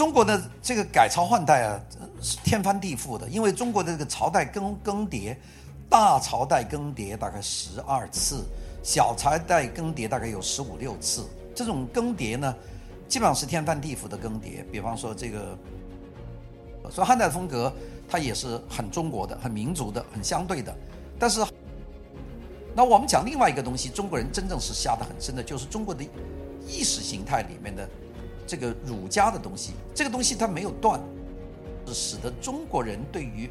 中国的这个改朝换代啊，是天翻地覆的，因为中国的这个朝代更更迭，大朝代更迭大概十二次，小朝代更迭大概有十五六次。这种更迭呢，基本上是天翻地覆的更迭。比方说这个，说汉代风格，它也是很中国的、很民族的、很相对的。但是，那我们讲另外一个东西，中国人真正是下得很深的，就是中国的意识形态里面的。这个儒家的东西，这个东西它没有断，是使得中国人对于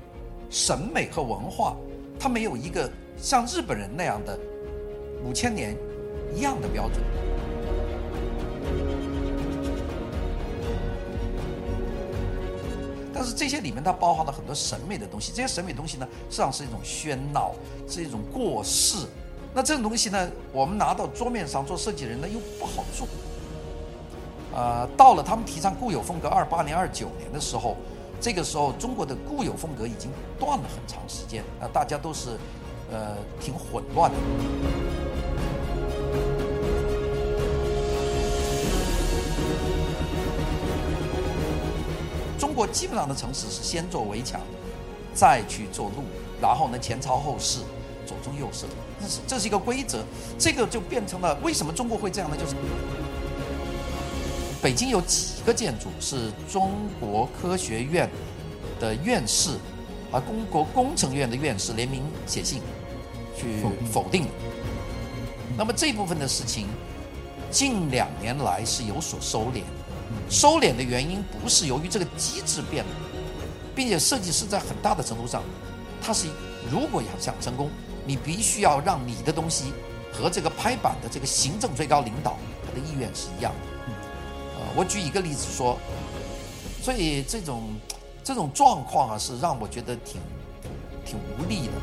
审美和文化，它没有一个像日本人那样的五千年一样的标准。但是这些里面它包含了很多审美的东西，这些审美东西呢，实际上是一种喧闹，是一种过世。那这种东西呢，我们拿到桌面上做设计人呢，又不好做。呃，到了他们提倡固有风格二八年、二九年的时候，这个时候中国的固有风格已经断了很长时间，啊，大家都是呃挺混乱的。中国基本上的城市是先做围墙，再去做路，然后呢前朝后市，左中右设，这是这是一个规则，这个就变成了为什么中国会这样呢？就是。北京有几个建筑是中国科学院的院士，啊，中国工程院的院士联名写信去否定的。那么这部分的事情，近两年来是有所收敛。收敛的原因不是由于这个机制变了，并且设计师在很大的程度上，他是如果要想成功，你必须要让你的东西和这个拍板的这个行政最高领导他的意愿是一样的。我举一个例子说，所以这种这种状况啊，是让我觉得挺挺无力的。